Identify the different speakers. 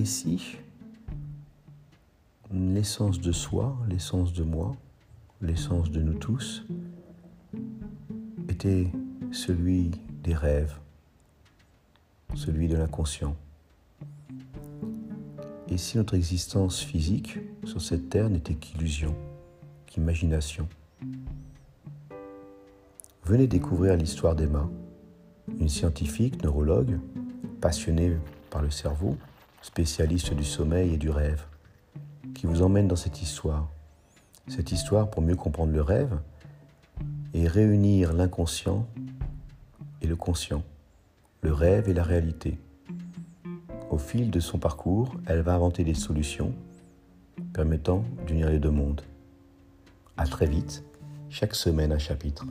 Speaker 1: Et si l'essence de soi, l'essence de moi, l'essence de nous tous était celui des rêves, celui de l'inconscient. Et si notre existence physique sur cette terre n'était qu'illusion, qu'imagination? Venez découvrir l'histoire d'Emma, une scientifique neurologue passionnée par le cerveau, spécialiste du sommeil et du rêve, qui vous emmène dans cette histoire. Cette histoire pour mieux comprendre le rêve et réunir l'inconscient et le conscient, le rêve et la réalité. Au fil de son parcours, elle va inventer des solutions permettant d'unir les deux mondes. À très vite, chaque semaine un chapitre.